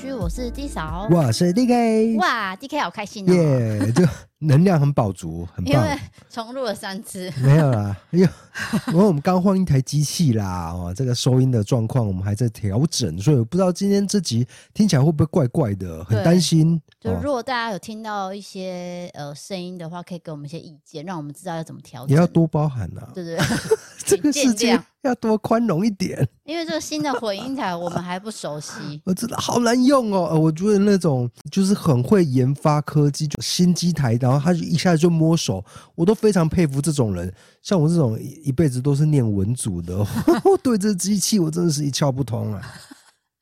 须，我是 D 嫂，我是 DK，哇，DK 好开心哦，耶就能量很饱足，很棒。因为重录了三次，没有啦，因为因为我们刚换一台机器啦，哦，这个收音的状况我们还在调整，所以我不知道今天这集听起来会不会怪怪的，很担心。就如果大家有听到一些呃声音的话，可以给我们一些意见，让我们知道要怎么调整。也要多包涵呐，对不对，这个世界要多宽容一点。因为这个新的混音台我们还不熟悉，我知道好难用哦。我觉得那种就是很会研发科技，就新机台，然后他就一下子就摸手，我都非常佩服这种人。像我这种一辈子都是念文组的，对这机器我真的是一窍不通啊。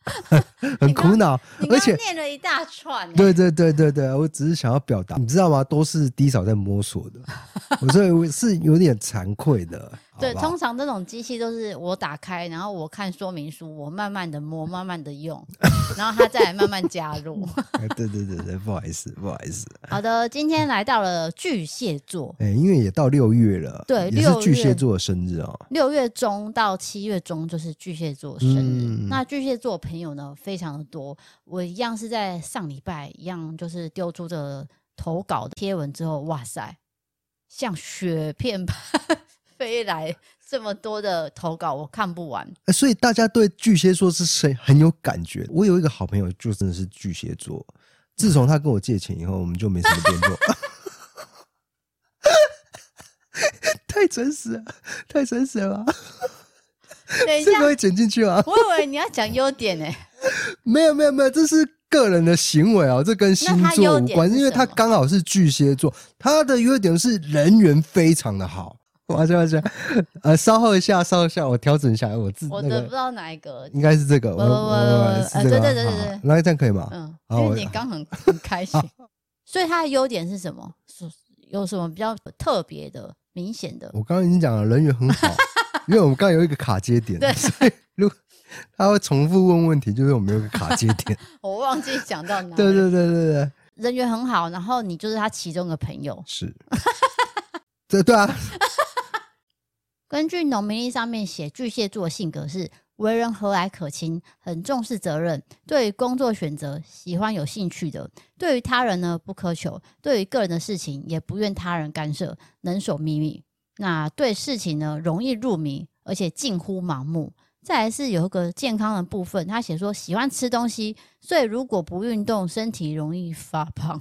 很苦恼，而且念了一大串。对对对对对，我只是想要表达，你知道吗？都是低嫂在摸索的，所以我是有点惭愧的。对，通常这种机器都是我打开，然后我看说明书，我慢慢的摸，慢慢的用，然后他再来慢慢加入。对对对对，不好意思，不好意思。好的，今天来到了巨蟹座，哎，因为也到六月了，对，也是巨蟹座的生日哦。六月中到七月中就是巨蟹座生日，嗯、那巨蟹座朋友呢非常的多。我一样是在上礼拜一样，就是丢出这投稿的贴文之后，哇塞，像雪片般。飞来这么多的投稿，我看不完。所以大家对巨蟹座是谁很有感觉？我有一个好朋友，就真的是巨蟹座。自从他跟我借钱以后，我们就没什么联络。太真实了，太真实了。等一 下，这个会剪进去吗？我以为你要讲优点呢。没有，没有，没有，这是个人的行为啊，这跟星座无关。因为他刚好是巨蟹座，他的优点是人缘非常的好。我去我去，呃，稍后一下，稍后一下，我调整一下我自己。我的不知道哪一个，应该是这个。我我我，呃，对对对对对，那这样可以吗？嗯，因为你刚很 很开心，所以它的优点是什么？是有什么比较特别的、明显的？我刚刚已经讲了，人缘很好，因为我们刚刚有一个卡接点，所以如果他会重复问问题，就是我们有个卡接点。我忘记讲到哪。对对对对对，人缘很好，然后你就是他其中的朋友。是，这对啊。根据农民历上面写，巨蟹座性格是为人和蔼可亲，很重视责任，对于工作选择喜欢有兴趣的，对于他人呢不苛求，对于个人的事情也不愿他人干涉，能守秘密。那对事情呢容易入迷，而且近乎盲目。再来是有一个健康的部分，他写说喜欢吃东西，所以如果不运动，身体容易发胖。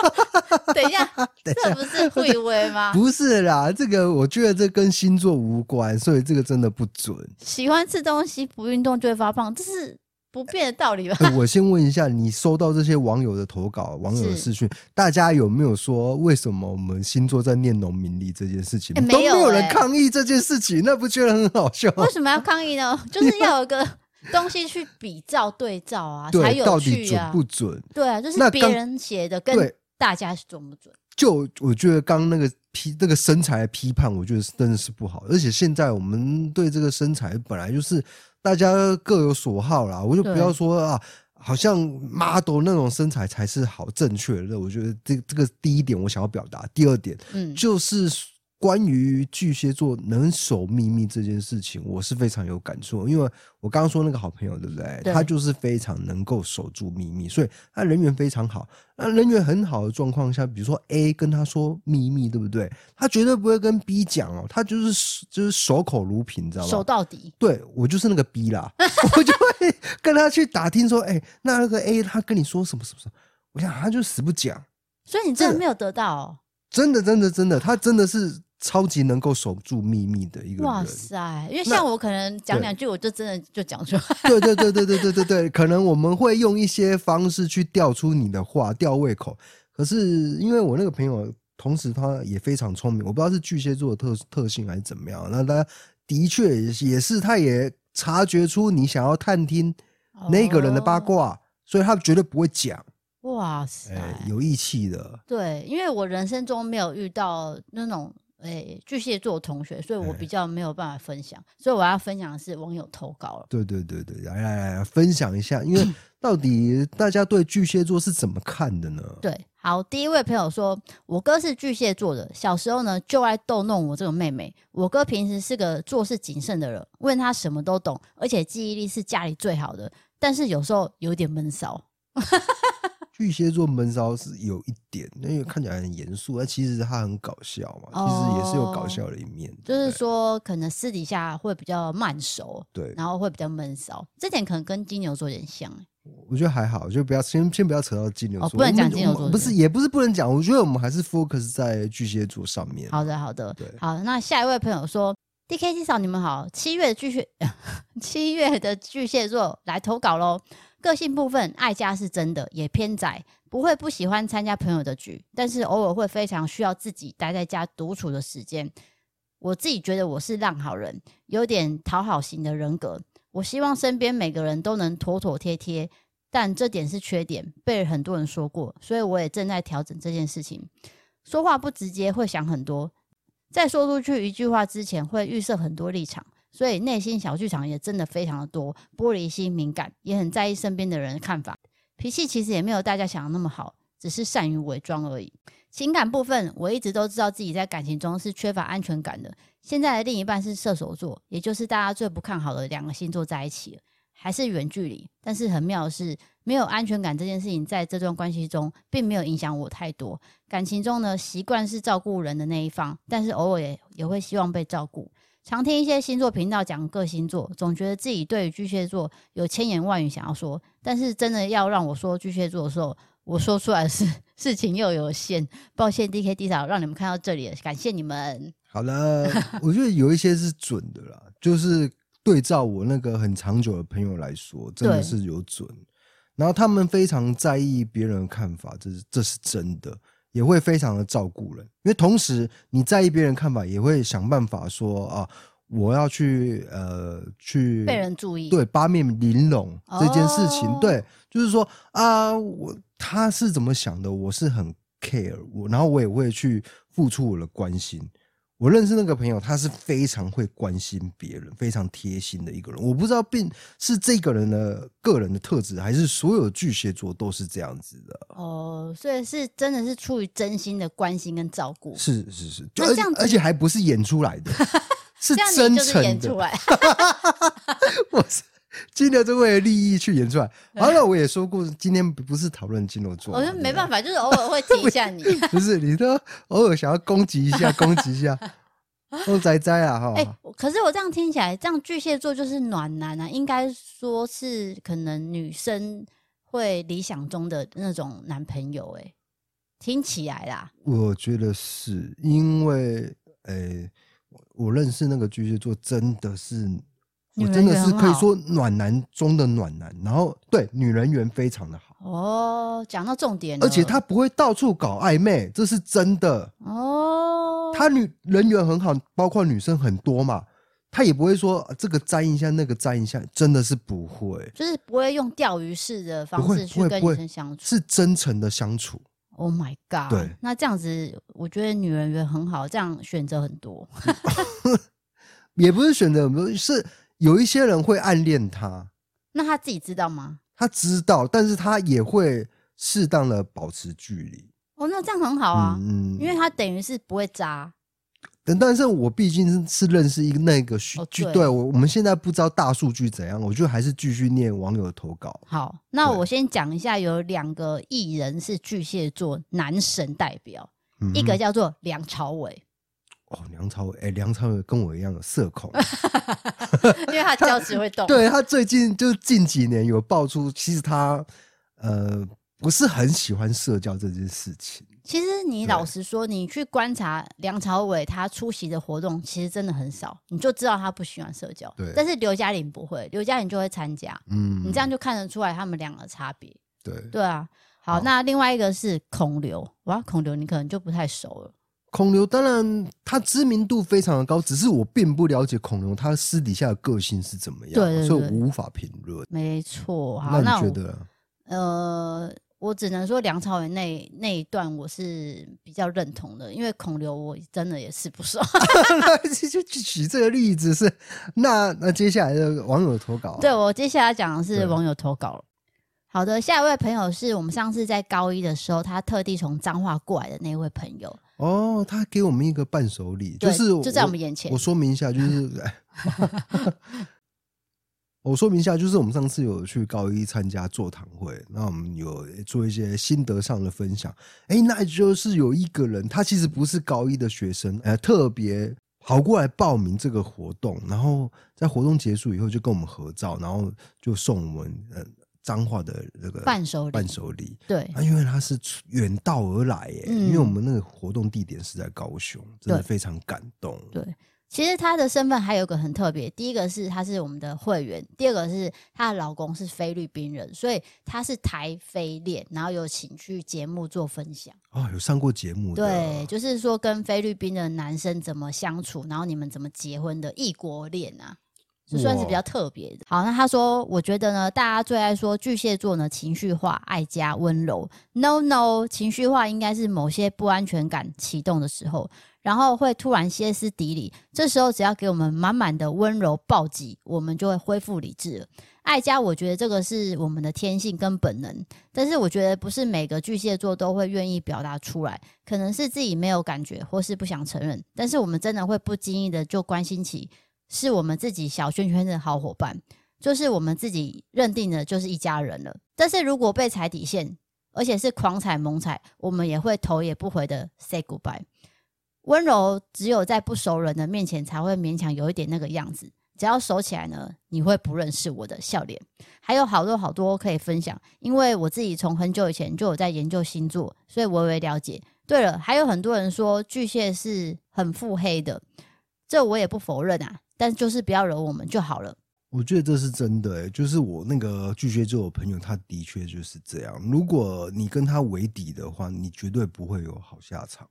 等一下，等一下，这不是会微吗？不是啦，这个我觉得这跟星座无关，所以这个真的不准。喜欢吃东西不运动就会发胖，这是。不变的道理吧？我先问一下，你收到这些网友的投稿、网友的私讯，大家有没有说为什么我们星座在念农民历这件事情、都没有人抗议这件事情？那不觉得很好笑？为什么要抗议呢？就是要有一个东西去比照对照啊，才有趣啊。到底准不准？对啊，就是别人写的跟大家准不准？就我觉得刚那个批那个身材的批判，我觉得真的是不好。而且现在我们对这个身材本来就是。大家各有所好啦，我就不要说啊，好像 model 那种身材才是好正确的。我觉得这这个第一点我想要表达，第二点，嗯，就是。关于巨蟹座能守秘密这件事情，我是非常有感触，因为我刚刚说那个好朋友，对不对？对他就是非常能够守住秘密，所以他人缘非常好。那人缘很好的状况下，比如说 A 跟他说秘密，对不对？他绝对不会跟 B 讲哦，他就是就是守口如瓶，你知道吗？守到底。对，我就是那个 B 啦，我就会跟他去打听说，哎，那那个 A 他跟你说什么什么什么？我想他就死不讲。所以你真的没有得到哦？真的真的真的，他真的是。超级能够守住秘密的一个人，哇塞！因为像我可能讲两句，我就真的就讲出来。对对对对对对对对，可能我们会用一些方式去调出你的话，吊胃口。可是因为我那个朋友，同时他也非常聪明，我不知道是巨蟹座的特特性还是怎么样。那他的确也是，他也察觉出你想要探听那个人的八卦，哦、所以他绝对不会讲。哇塞，有义气的。对，因为我人生中没有遇到那种。诶、欸，巨蟹座同学，所以我比较没有办法分享，欸、所以我要分享的是网友投稿了。对对对对，来来来，分享一下，因为 到底大家对巨蟹座是怎么看的呢？对，好，第一位朋友说，我哥是巨蟹座的，小时候呢就爱逗弄我这个妹妹。我哥平时是个做事谨慎的人，问他什么都懂，而且记忆力是家里最好的。但是有时候有点闷骚。巨蟹座闷骚是有一点，因为看起来很严肃，但其实他很搞笑嘛，哦、其实也是有搞笑的一面。就是说，可能私底下会比较慢熟，对，然后会比较闷骚，这点可能跟金牛座有点像。我觉得还好，就不要先先不要扯到金牛座，哦、不能讲金牛座，不是也不是不能讲。我觉得我们还是 focus 在巨蟹座上面。好的，好的，对，好。那下一位朋友说，DKT 嫂你们好，七月的巨蟹，七月的巨蟹座来投稿喽。个性部分，爱家是真的，也偏宅，不会不喜欢参加朋友的局，但是偶尔会非常需要自己待在家独处的时间。我自己觉得我是浪好人，有点讨好型的人格。我希望身边每个人都能妥妥帖帖，但这点是缺点，被很多人说过，所以我也正在调整这件事情。说话不直接，会想很多，在说出去一句话之前，会预设很多立场，所以内心小剧场也真的非常的多。玻璃心、敏感，也很在意身边的人看法。脾气其实也没有大家想的那么好，只是善于伪装而已。情感部分，我一直都知道自己在感情中是缺乏安全感的。现在的另一半是射手座，也就是大家最不看好的两个星座在一起了，还是远距离。但是很妙的是，没有安全感这件事情在这段关系中并没有影响我太多。感情中呢，习惯是照顾人的那一方，但是偶尔也也会希望被照顾。常听一些星座频道讲各星座，总觉得自己对于巨蟹座有千言万语想要说，但是真的要让我说巨蟹座的时候，我说出来的是。事情又有限，抱歉，DKT 嫂让你们看到这里了，感谢你们。好了，我觉得有一些是准的啦，就是对照我那个很长久的朋友来说，真的是有准。然后他们非常在意别人的看法，这是这是真的，也会非常的照顾人。因为同时你在意别人看法，也会想办法说啊，我要去呃去被人注意，对八面玲珑这件事情，哦、对，就是说啊我。他是怎么想的？我是很 care 我，然后我也会去付出我的关心。我认识那个朋友，他是非常会关心别人、非常贴心的一个人。我不知道，并是这个人的个人的特质，还是所有巨蟹座都是这样子的。哦，所以是真的是出于真心的关心跟照顾。是是是，就而且而且还不是演出来的，是真诚的。演出来 我是。金牛座为了利益去演出来，好了，我也说过，今天不是讨论金牛座，我说没办法，就是偶尔会提一下你，不是你都偶尔想要攻击一下，攻击一下，都仔仔啊哈。哎，可是我这样听起来，这样巨蟹座就是暖男啊，应该说是可能女生会理想中的那种男朋友，哎，听起来啦，我觉得是因为，哎，我认识那个巨蟹座真的是。我真的是可以说暖男中的暖男，然后对女人缘非常的好哦。讲到重点，而且他不会到处搞暧昧，这是真的哦。他女人缘很好，包括女生很多嘛，他也不会说这个沾一下，那个沾一下，真的是不会，就是不会用钓鱼式的方式去跟女生相处，是真诚的相处。Oh my god！对，那这样子，我觉得女人缘很好，这样选择很多，也不是选择很多，是。有一些人会暗恋他，那他自己知道吗？他知道，但是他也会适当的保持距离。哦，那这样很好啊，嗯，因为他等于是不会渣。但但是我毕竟是认识一个那个数据，对我我们现在不知道大数据怎样，我就还是继续念网友的投稿。好，那我先讲一下，有两个艺人是巨蟹座男神代表，一个叫做梁朝伟。哦，梁朝伟，哎，梁朝伟跟我一样有社恐，因为他脚趾会动。对，他最近就近几年有爆出，其实他呃不是很喜欢社交这件事情。其实你老实说，你去观察梁朝伟他出席的活动，其实真的很少，你就知道他不喜欢社交。对，但是刘嘉玲不会，刘嘉玲就会参加。嗯，你这样就看得出来他们两个差别。对，对啊。好，好，那另外一个是孔刘，哇，孔刘你可能就不太熟了。孔刘当然他知名度非常的高，只是我并不了解孔刘他私底下的个性是怎么样，对对对，所以我无法评论。没错，好，那你觉得？呃，我只能说梁朝伟那那一段我是比较认同的，因为孔刘我真的也是不爽。就举这个例子是，那那接下来的网友投稿，对，我接下来讲的是网友投稿了。好的，下一位朋友是我们上次在高一的时候，他特地从彰化过来的那位朋友。哦，他给我们一个伴手礼，就是就在我们眼前。我说明一下，就是 我说明一下，就是我们上次有去高一参加座谈会，那我们有做一些心得上的分享。哎，那就是有一个人，他其实不是高一的学生，呃，特别跑过来报名这个活动，然后在活动结束以后就跟我们合照，然后就送我们呃彰化的那个伴手礼。伴手礼，对，啊，因为他是远道而来，耶，嗯，因为我们那个活动地点是在高雄，真的非常感动。对。对其实他的身份还有个很特别，第一个是他是我们的会员，第二个是她的老公是菲律宾人，所以他是台菲恋，然后有请去节目做分享。哦，有上过节目。对，就是说跟菲律宾的男生怎么相处，然后你们怎么结婚的异国恋啊，就算是比较特别的。好，那他说，我觉得呢，大家最爱说巨蟹座呢情绪化、爱家、温柔。No No，情绪化应该是某些不安全感启动的时候。然后会突然歇斯底里，这时候只要给我们满满的温柔暴击，我们就会恢复理智了。爱家，我觉得这个是我们的天性跟本能，但是我觉得不是每个巨蟹座都会愿意表达出来，可能是自己没有感觉，或是不想承认。但是我们真的会不经意的就关心起，是我们自己小圈圈的好伙伴，就是我们自己认定的就是一家人了。但是如果被踩底线，而且是狂踩猛踩，我们也会头也不回的 say goodbye。温柔只有在不熟人的面前才会勉强有一点那个样子，只要熟起来呢，你会不认识我的笑脸。还有好多好多可以分享，因为我自己从很久以前就有在研究星座，所以微微了解。对了，还有很多人说巨蟹是很腹黑的，这我也不否认啊，但就是不要惹我们就好了。我觉得这是真的、欸，就是我那个巨蟹座的朋友，他的确就是这样。如果你跟他为敌的话，你绝对不会有好下场，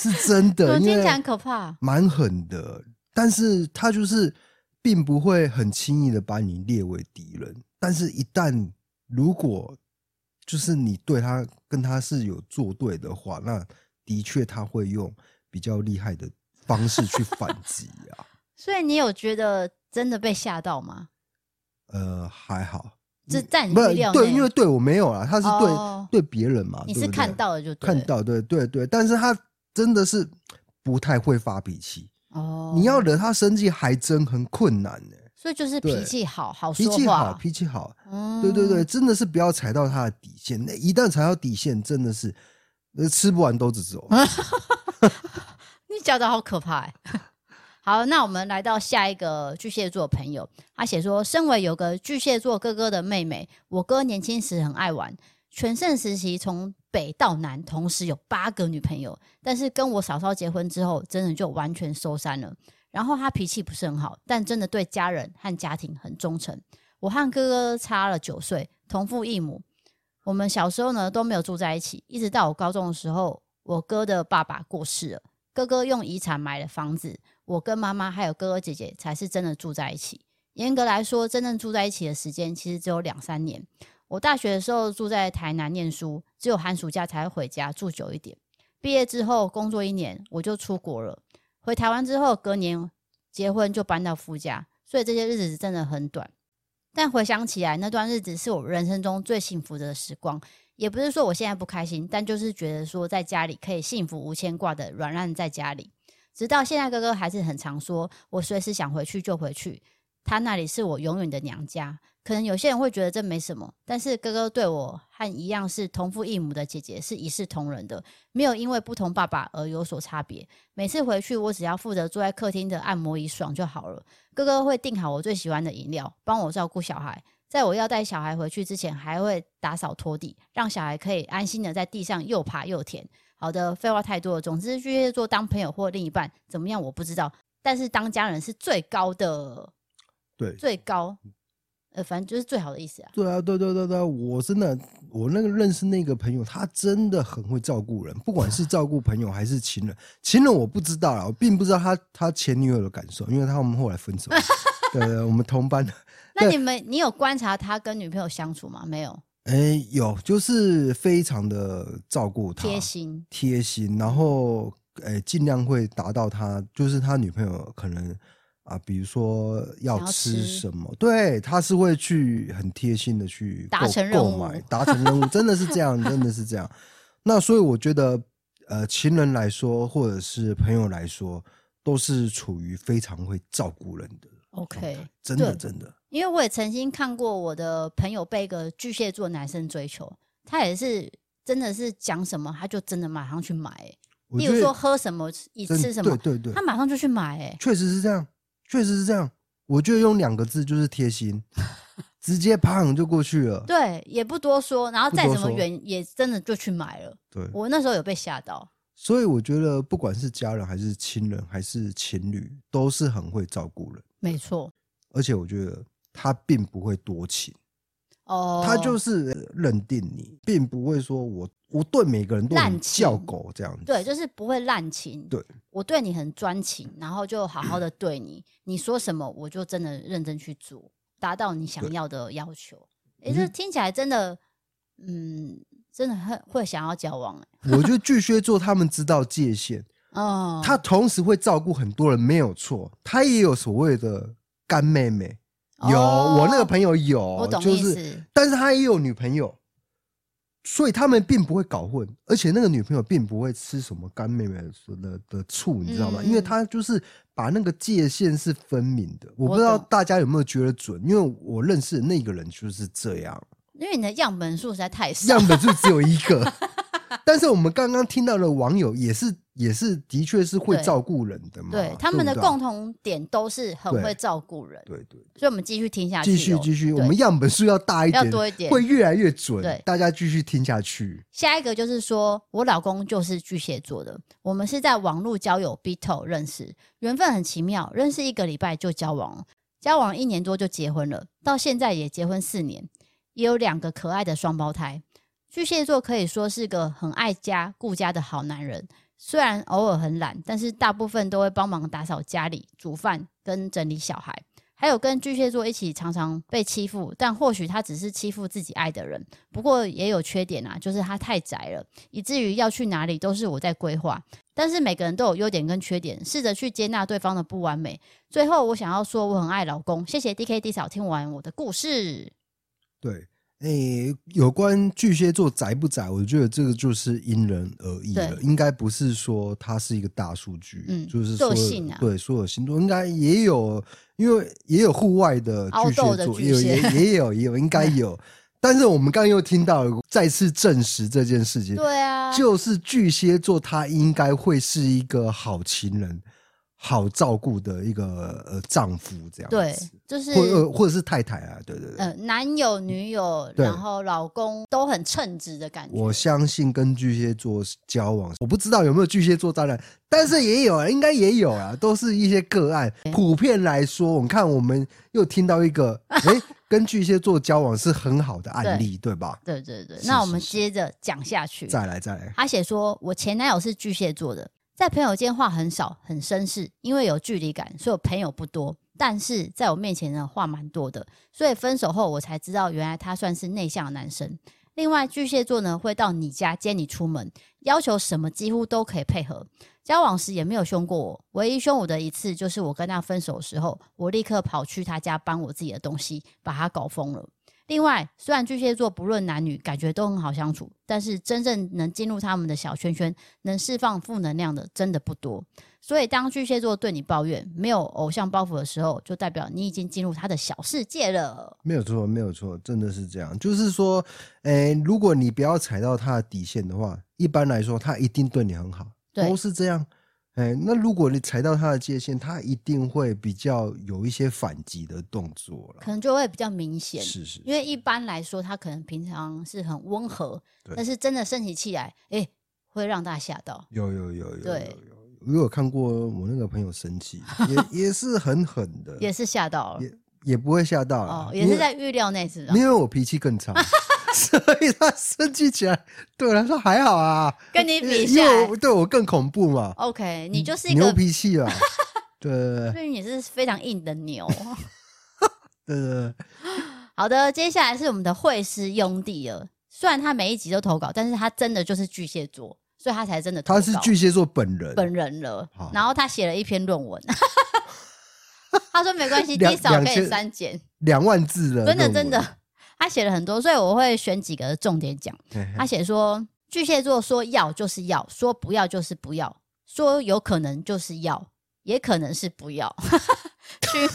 是真的。听起来很可怕，蛮狠的。但是他就是并不会很轻易的把你列为敌人。但是，一旦如果就是你对他跟他是有作对的话，那的确他会用比较厉害的方式去反击啊。所以你有觉得？真的被吓到吗？呃，还好，这在你预料内。对，因为对我没有啦，他是对、哦、对别人嘛。你是看到了就对看到，对对对，但是他真的是不太会发脾气哦。你要惹他生气还真很困难呢。所以就是脾气好好脾气好，脾气好。嗯，对对对，真的是不要踩到他的底线。那一旦踩到底线，真的是吃不完兜着走。你讲的好可怕哎。好，那我们来到下一个巨蟹座朋友，他写说：身为有个巨蟹座哥哥的妹妹，我哥年轻时很爱玩，全盛时期从北到南同时有八个女朋友，但是跟我嫂嫂结婚之后，真的就完全收山了。然后他脾气不是很好，但真的对家人和家庭很忠诚。我和哥哥差了九岁，同父异母，我们小时候呢都没有住在一起，一直到我高中的时候，我哥的爸爸过世了，哥哥用遗产买了房子。我跟妈妈还有哥哥姐姐才是真的住在一起。严格来说，真正住在一起的时间其实只有两三年。我大学的时候住在台南念书，只有寒暑假才会回家住久一点。毕业之后工作一年，我就出国了。回台湾之后，隔年结婚就搬到夫家，所以这些日子真的很短。但回想起来，那段日子是我人生中最幸福的时光。也不是说我现在不开心，但就是觉得说在家里可以幸福无牵挂的软烂在家里。直到现在，哥哥还是很常说，我随时想回去就回去，他那里是我永远的娘家。可能有些人会觉得这没什么，但是哥哥对我和一样是同父异母的姐姐是一视同仁的，没有因为不同爸爸而有所差别。每次回去，我只要负责坐在客厅的按摩椅爽就好了。哥哥会订好我最喜欢的饮料，帮我照顾小孩，在我要带小孩回去之前，还会打扫拖地，让小孩可以安心的在地上又爬又舔。好的，废话太多了。总之，巨蟹座当朋友或另一半怎么样，我不知道。但是当家人是最高的，对，最高，呃，反正就是最好的意思啊。对啊，对对对对，我真的，我那个认识那个朋友，他真的很会照顾人，不管是照顾朋友还是情人。情人我不知道啦，我并不知道他他前女友的感受，因为他们后来分手。对，对，对，我们同班的。那你们，你有观察他跟女朋友相处吗？没有。哎、欸，有，就是非常的照顾他，贴心，贴心，然后哎，尽、欸、量会达到他，就是他女朋友可能啊，比如说要吃什么，对，他是会去很贴心的去达成任务，购买，达成任务，真的是这样，真的是这样。那所以我觉得，呃，情人来说，或者是朋友来说，都是处于非常会照顾人的。OK，真的真的。因为我也曾经看过我的朋友被一个巨蟹座男生追求，他也是真的是讲什么他就真的马上去买、欸，例如说喝什么一吃什么，对对对，他马上就去买、欸，哎，确实是这样，确实是这样。我觉得用两个字就是贴心，直接啪就过去了，对，也不多说，然后再怎么远也真的就去买了。对，我那时候有被吓到，所以我觉得不管是家人还是亲人还是情侣，都是很会照顾人，没错。而且我觉得。他并不会多情，哦，他就是认定你，并不会说我我对每个人都很叫狗这样子，对，就是不会滥情。对，我对你很专情，然后就好好的 对你，你说什么我就真的认真去做，达到你想要的要求。哎，这听起来真的，嗯，真的很会想要交往。我觉得巨蟹座他们知道界限，哦，他同时会照顾很多人，没有错，他也有所谓的干妹妹。有，哦、我那个朋友有，就是，但是他也有女朋友，所以他们并不会搞混，而且那个女朋友并不会吃什么干妹妹的的醋，你知道吗？嗯、因为他就是把那个界限是分明的。我不知道大家有没有觉得准，因为我认识的那个人就是这样。因为你的样本数实在太少，样本数只有一个。但是我们刚刚听到的网友也是也是的确是会照顾人的嘛，对，他们的共同点都是很会照顾人，对对，所以我们继续听下去，继续继续，我们样本数要大一点，要多一点，会越来越准，对，大家继续听下去。下一个就是说我老公就是巨蟹座的，我们是在网络交友 BeeTalk 认识，缘分很奇妙，认识一个礼拜就交往了，交往一年多就结婚了，到现在也结婚四年，也有两个可爱的双胞胎。巨蟹座可以说是个很爱家顾家的好男人，虽然偶尔很懒，但是大部分都会帮忙打扫家里、煮饭跟整理小孩。还有跟巨蟹座一起常常被欺负，但或许他只是欺负自己爱的人。不过也有缺点啊，就是他太宅了，以至于要去哪里都是我在规划。但是每个人都有优点跟缺点，试着去接纳对方的不完美。最后我想要说，我很爱老公。谢谢 DKD 嫂听完我的故事。对。诶、欸，有关巨蟹座宅不宅，我觉得这个就是因人而异了，应该不是说它是一个大数据，嗯，就是说对所有星座应该也有，因为也有户外的巨蟹座，也有也也有也有应该有，但是我们刚刚又听到再次证实这件事情，对啊，就是巨蟹座他应该会是一个好情人。好照顾的一个呃丈夫这样子，对，就是或者或者是太太啊，对对对，呃，男友女友，然后老公都很称职的感觉。我相信跟巨蟹座交往，我不知道有没有巨蟹座渣男，但是也有啊，应该也有啊，都是一些个案。普遍来说，我看我们又听到一个，哎，跟巨蟹座交往是很好的案例，对吧？对对对，那我们接着讲下去，再来再来。他写说，我前男友是巨蟹座的。在朋友间话很少，很绅士，因为有距离感，所以我朋友不多。但是在我面前呢，话蛮多的，所以分手后我才知道，原来他算是内向的男生。另外，巨蟹座呢会到你家接你出门，要求什么几乎都可以配合。交往时也没有凶过我，唯一凶我的一次就是我跟他分手的时候，我立刻跑去他家搬我自己的东西，把他搞疯了。另外，虽然巨蟹座不论男女，感觉都很好相处，但是真正能进入他们的小圈圈，能释放负能量的真的不多。所以，当巨蟹座对你抱怨没有偶像包袱的时候，就代表你已经进入他的小世界了。没有错，没有错，真的是这样。就是说，诶，如果你不要踩到他的底线的话，一般来说，他一定对你很好，对都是这样。哎，那如果你踩到他的界限，他一定会比较有一些反击的动作了，可能就会比较明显。是是，因为一般来说，他可能平常是很温和，但是真的生起气来，哎，会让大家吓到。有有有有，对，我有看过我那个朋友生气，也 也是很狠的，也是吓到了，也也不会吓到了，也是在预料内，是吧？因为我脾气更差。所以他生气起来，对我来说还好啊。跟你比下来，因为对我更恐怖嘛。OK，你就是一个牛脾气啊。对，所以你是非常硬的牛。对对对。好的，接下来是我们的会师兄弟了。虽然他每一集都投稿，但是他真的就是巨蟹座，所以他才真的投稿。他是巨蟹座本人，本人了。然后他写了一篇论文。他说没关系，至少可以删减两万字了，真的真的。他写了很多，所以我会选几个重点讲。他写说，巨蟹座说要就是要，说不要就是不要，说有可能就是要，也可能是不要。询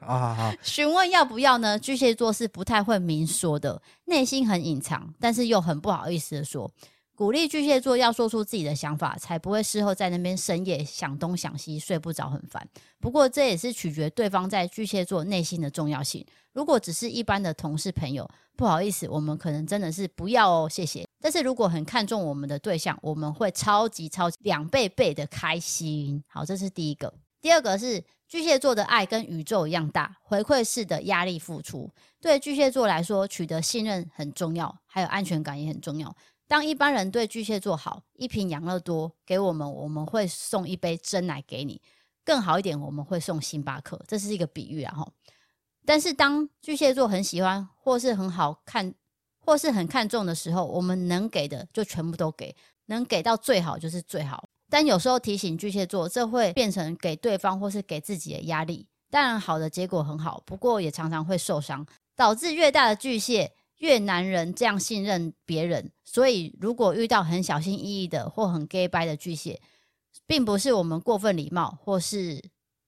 啊 询问要不要呢？巨蟹座是不太会明说的，内心很隐藏，但是又很不好意思的说。鼓励巨蟹座要说出自己的想法，才不会事后在那边深夜想东想西，睡不着，很烦。不过这也是取决对方在巨蟹座内心的重要性。如果只是一般的同事朋友，不好意思，我们可能真的是不要哦，谢谢。但是如果很看重我们的对象，我们会超级超级两倍倍的开心。好，这是第一个。第二个是巨蟹座的爱跟宇宙一样大，回馈式的压力付出。对巨蟹座来说，取得信任很重要，还有安全感也很重要。当一般人对巨蟹座好，一瓶养乐多给我们，我们会送一杯珍奶给你。更好一点，我们会送星巴克，这是一个比喻啊齁。但是当巨蟹座很喜欢或是很好看或是很看重的时候，我们能给的就全部都给，能给到最好就是最好。但有时候提醒巨蟹座，这会变成给对方或是给自己的压力。当然好的结果很好，不过也常常会受伤，导致越大的巨蟹。越男人这样信任别人，所以如果遇到很小心翼翼的或很 gay by 的巨蟹，并不是我们过分礼貌，或是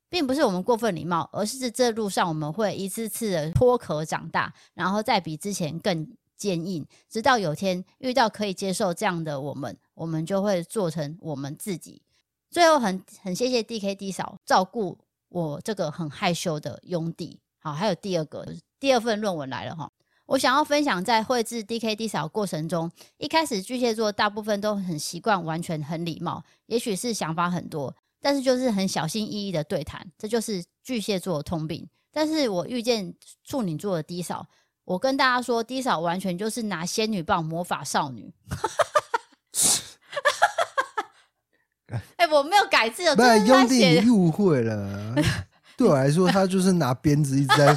并不是我们过分礼貌，而是这路上我们会一次次的脱壳长大，然后再比之前更坚硬，直到有天遇到可以接受这样的我们，我们就会做成我们自己。最后很很谢谢 DKD 嫂照顾我这个很害羞的兄弟。好，还有第二个第二份论文来了哈。我想要分享，在绘制 DKD 嫂过程中，一开始巨蟹座大部分都很习惯，完全很礼貌，也许是想法很多，但是就是很小心翼翼的对谈，这就是巨蟹座的通病。但是我遇见处女座的 D 嫂，我跟大家说，D 嫂完全就是拿仙女棒魔法少女。哎、欸，我没有改字，兄弟，你误会了。对我来说，他就是拿鞭子一直在。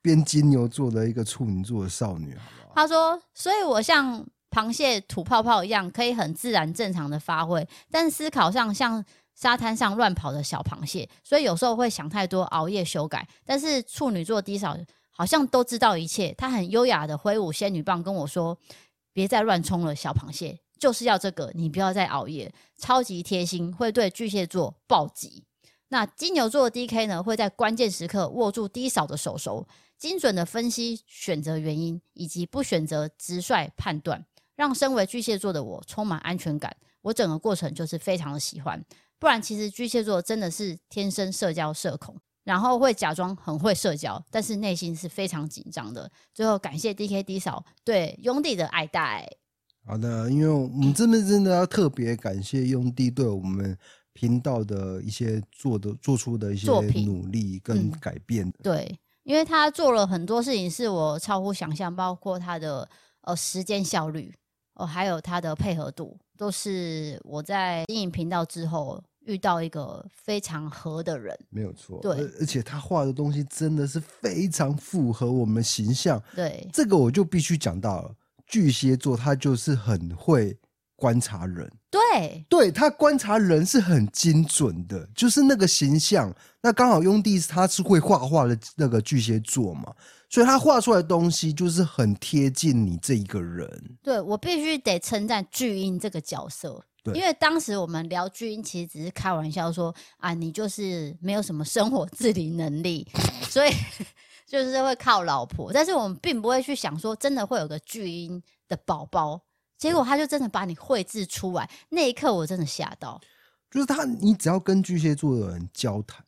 编金牛座的一个处女座的少女，好不好？他说：“所以我像螃蟹吐泡泡一样，可以很自然正常的发挥，但思考上像沙滩上乱跑的小螃蟹，所以有时候会想太多，熬夜修改。但是处女座低嫂好像都知道一切，她很优雅的挥舞仙女棒跟我说：别再乱冲了，小螃蟹就是要这个，你不要再熬夜。超级贴心，会对巨蟹座暴击。那金牛座的 DK 呢，会在关键时刻握住低嫂的手手。”精准的分析选择原因，以及不选择直率判断，让身为巨蟹座的我充满安全感。我整个过程就是非常的喜欢。不然，其实巨蟹座真的是天生社交社恐，然后会假装很会社交，但是内心是非常紧张的。最后，感谢 DKD 嫂对雍弟的爱戴。好的，因为我们这边真的要特别感谢雍弟对我们频道的一些做的做出的一些努力跟改变。嗯、对。因为他做了很多事情，是我超乎想象，包括他的呃时间效率，哦，还有他的配合度，都是我在经营频道之后遇到一个非常合的人。没有错，对，而且他画的东西真的是非常符合我们形象。对，这个我就必须讲到了，巨蟹座他就是很会观察人。对，对，他观察人是很精准的，就是那个形象。那刚好雍弟他是会画画的那个巨蟹座嘛，所以他画出来的东西就是很贴近你这一个人。对，我必须得称赞巨婴这个角色，因为当时我们聊巨婴其实只是开玩笑说啊，你就是没有什么生活自理能力，所以 就是会靠老婆。但是我们并不会去想说真的会有个巨婴的宝宝。结果他就真的把你绘制出来，那一刻我真的吓到。就是他，你只要跟巨蟹座的人交谈，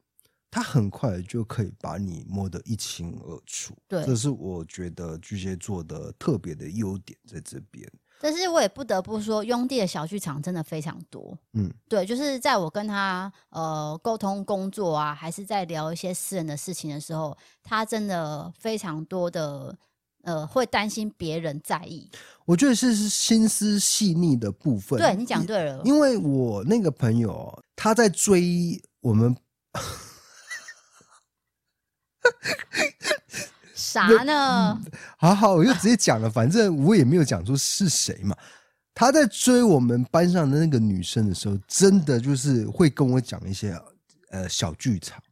他很快就可以把你摸得一清二楚。对，这是我觉得巨蟹座的特别的优点在这边。但是我也不得不说，雍弟的小剧场真的非常多。嗯，对，就是在我跟他呃沟通工作啊，还是在聊一些私人的事情的时候，他真的非常多的。呃，会担心别人在意，我觉得是是心思细腻的部分。对，你讲对了，因为我那个朋友他在追我们，啥呢？嗯，好好，我就直接讲了，反正我也没有讲出是谁嘛。他在追我们班上的那个女生的时候，真的就是会跟我讲一些呃小剧场。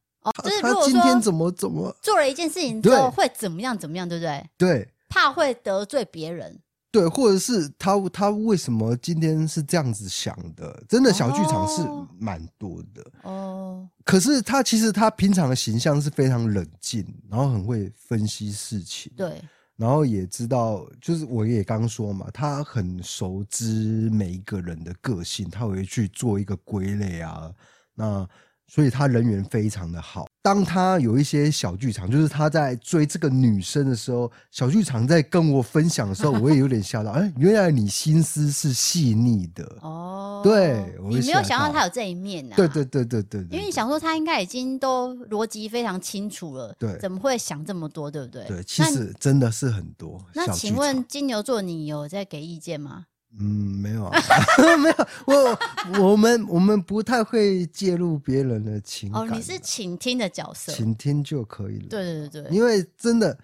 就是他今天怎么怎么做了一件事情之后会怎么样怎么样，对不对？对，怕会得罪别人。对，或者是他他为什么今天是这样子想的？真的小剧场是蛮多的哦。可是他其实他平常的形象是非常冷静，然后很会分析事情。对，然后也知道，就是我也刚说嘛，他很熟知每一个人的个性，他会去做一个归类啊。那所以他人缘非常的好。当他有一些小剧场，就是他在追这个女生的时候，小剧场在跟我分享的时候，我也有点吓到。哎，原来你心思是细腻的哦。对，你没有想到他有这一面呢、啊。对对对对对，对，因为你想说他应该已经都逻辑非常清楚了，对，怎么会想这么多，对不对？对，其实真的是很多。那请问金牛座，你有在给意见吗？嗯，没有啊，没有。我我们我们不太会介入别人的情感。哦，你是倾听的角色，倾听就可以了。对对对对，因为真的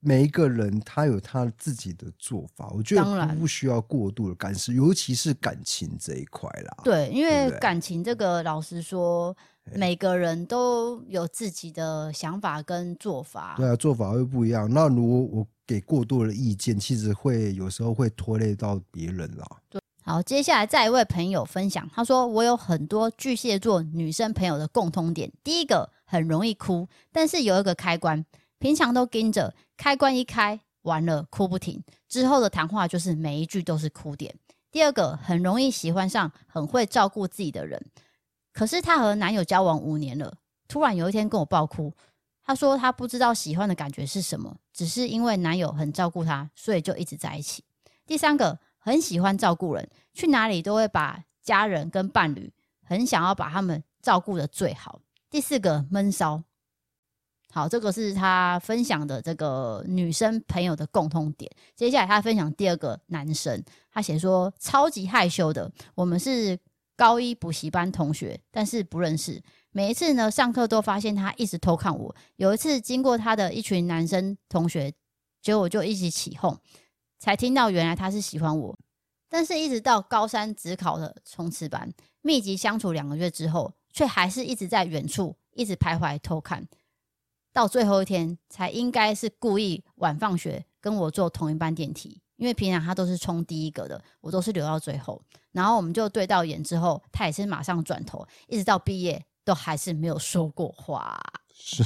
每一个人他有他自己的做法，我觉得不需要过度的干涉，尤其是感情这一块啦。对，因为感情这个，老实说，每个人都有自己的想法跟做法。对啊，做法会不一样。那如果我。给过多的意见，其实会有时候会拖累到别人啦。对，好，接下来再一位朋友分享，他说：“我有很多巨蟹座女生朋友的共通点，第一个很容易哭，但是有一个开关，平常都盯着，开关一开，完了哭不停，之后的谈话就是每一句都是哭点。第二个很容易喜欢上很会照顾自己的人，可是她和男友交往五年了，突然有一天跟我爆哭。”她说：“她不知道喜欢的感觉是什么，只是因为男友很照顾她，所以就一直在一起。”第三个，很喜欢照顾人，去哪里都会把家人跟伴侣很想要把他们照顾得最好。第四个，闷骚。好，这个是她分享的这个女生朋友的共通点。接下来她分享第二个男生，他写说超级害羞的，我们是高一补习班同学，但是不认识。每一次呢，上课都发现他一直偷看我。有一次经过他的一群男生同学，结果我就一起起哄，才听到原来他是喜欢我。但是，一直到高三只考的冲刺班，密集相处两个月之后，却还是一直在远处一直徘徊偷看。到最后一天，才应该是故意晚放学跟我坐同一班电梯，因为平常他都是冲第一个的，我都是留到最后。然后我们就对到眼之后，他也是马上转头，一直到毕业。都还是没有说过话，是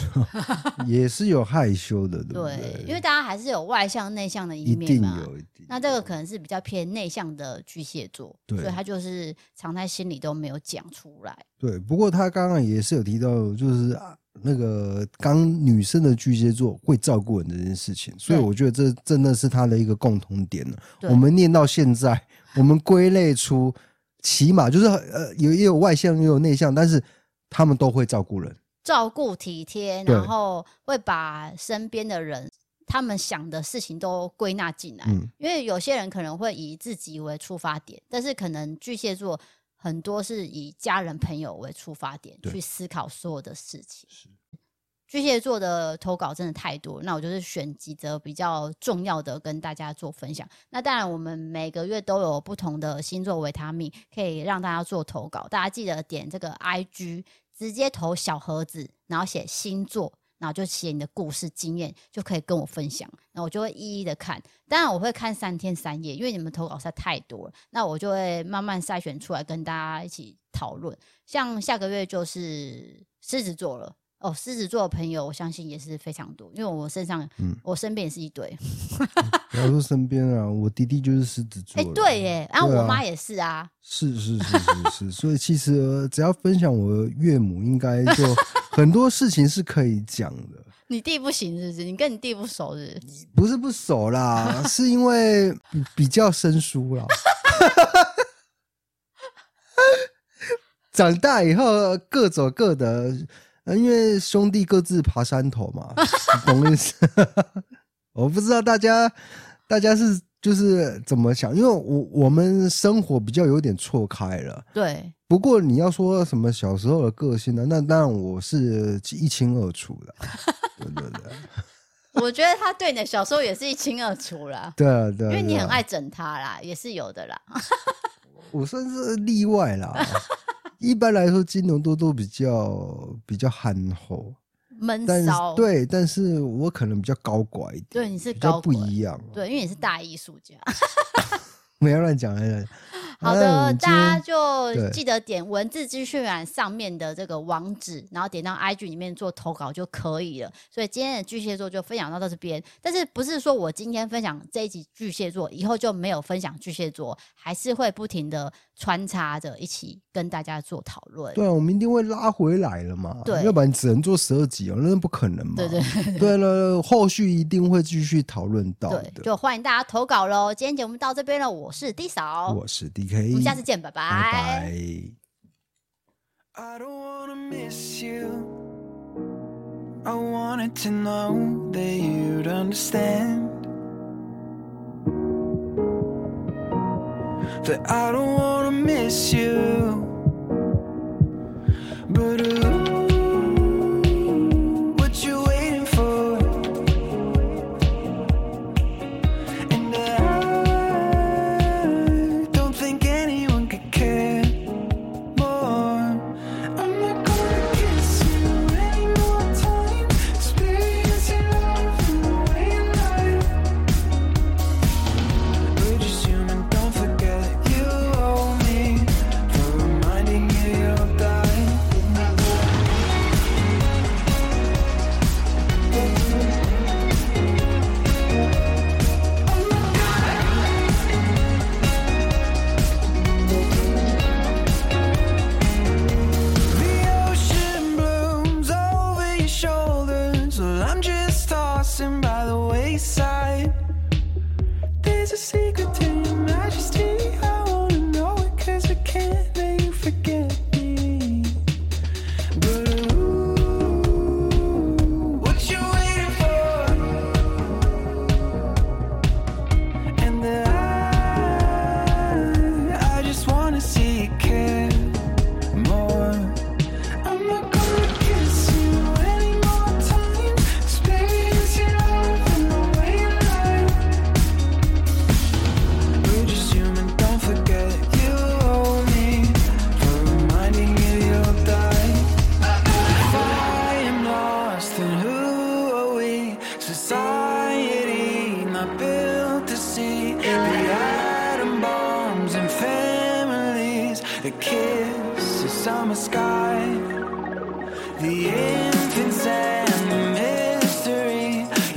也是有害羞的，对不对？对，因为大家还是有外向内向的一面嘛。一定有，一定。那这个可能是比较偏内向的巨蟹座，对，所以他就是藏在心里都没有讲出来。对，不过他刚刚也是有提到，就是那个刚女生的巨蟹座会照顾人这件事情，所以我觉得这真的是他的一个共同点了。我们念到现在，我们归类出起码就是呃，有也有外向，也有内向，但是。他们都会照顾人，照顾体贴，然后会把身边的人他们想的事情都归纳进来。嗯，因为有些人可能会以自己为出发点，但是可能巨蟹座很多是以家人朋友为出发点去思考所有的事情。是。巨蟹座的投稿真的太多，那我就是选几则比较重要的跟大家做分享。那当然，我们每个月都有不同的星座维他命可以让大家做投稿，大家记得点这个 IG，直接投小盒子，然后写星座，然后就写你的故事经验，就可以跟我分享，那我就会一一的看。当然，我会看三天三夜，因为你们投稿实在太多了，那我就会慢慢筛选出来跟大家一起讨论。像下个月就是狮子座了。哦，狮子座的朋友，我相信也是非常多，因为我身上，嗯，我身边也是一堆。不要说身边啊，我弟弟就是狮子座。哎、欸，对耶，然后我妈也是啊。是是是是是，所以其实只要分享我的岳母，应该就很多事情是可以讲的。你弟不行是不是？你跟你弟不熟是不是？不是不熟啦，是因为比，比较生疏啦。长大以后各走各的。因为兄弟各自爬山头嘛，懂意思？我不知道大家大家是就是怎么想，因为我我们生活比较有点错开了。对。不过你要说什么小时候的个性呢？那当然我是一清二楚的。对对对。我觉得他对你的小时候也是一清二楚啦。对啊对。因为你很爱整他啦，也是有的啦。我算是例外啦。一般来说，金牛座都比较比较憨厚，闷但骚。对，但是我可能比较高寡一点。对，你是高不一样。对，因为你是大艺术家。没有乱讲的。好的，大家就记得点文字资讯栏上面的这个网址，然后点到 IG 里面做投稿就可以了。所以今天的巨蟹座就分享到到这边，但是不是说我今天分享这一集巨蟹座，以后就没有分享巨蟹座，还是会不停的穿插着一起跟大家做讨论。对啊，我们一定会拉回来了嘛。对，要不然只能做十二集哦，那不可能嘛。对对对，对了，后续一定会继续讨论到的。对，就欢迎大家投稿喽。今天节目到这边了，我是 D 嫂，我是 DK，我们下次见，拜拜。拜拜。I don't wanna miss you. I wanted to know that you'd understand. That I don't wanna miss you.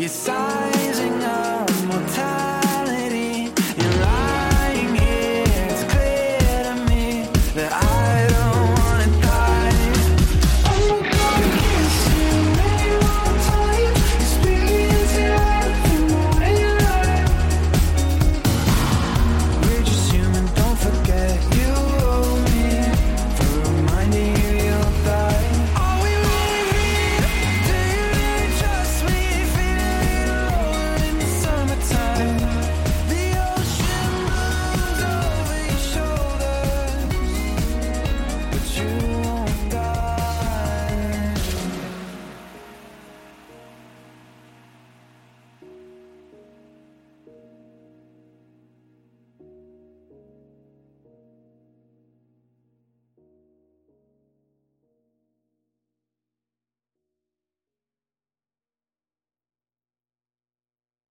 decide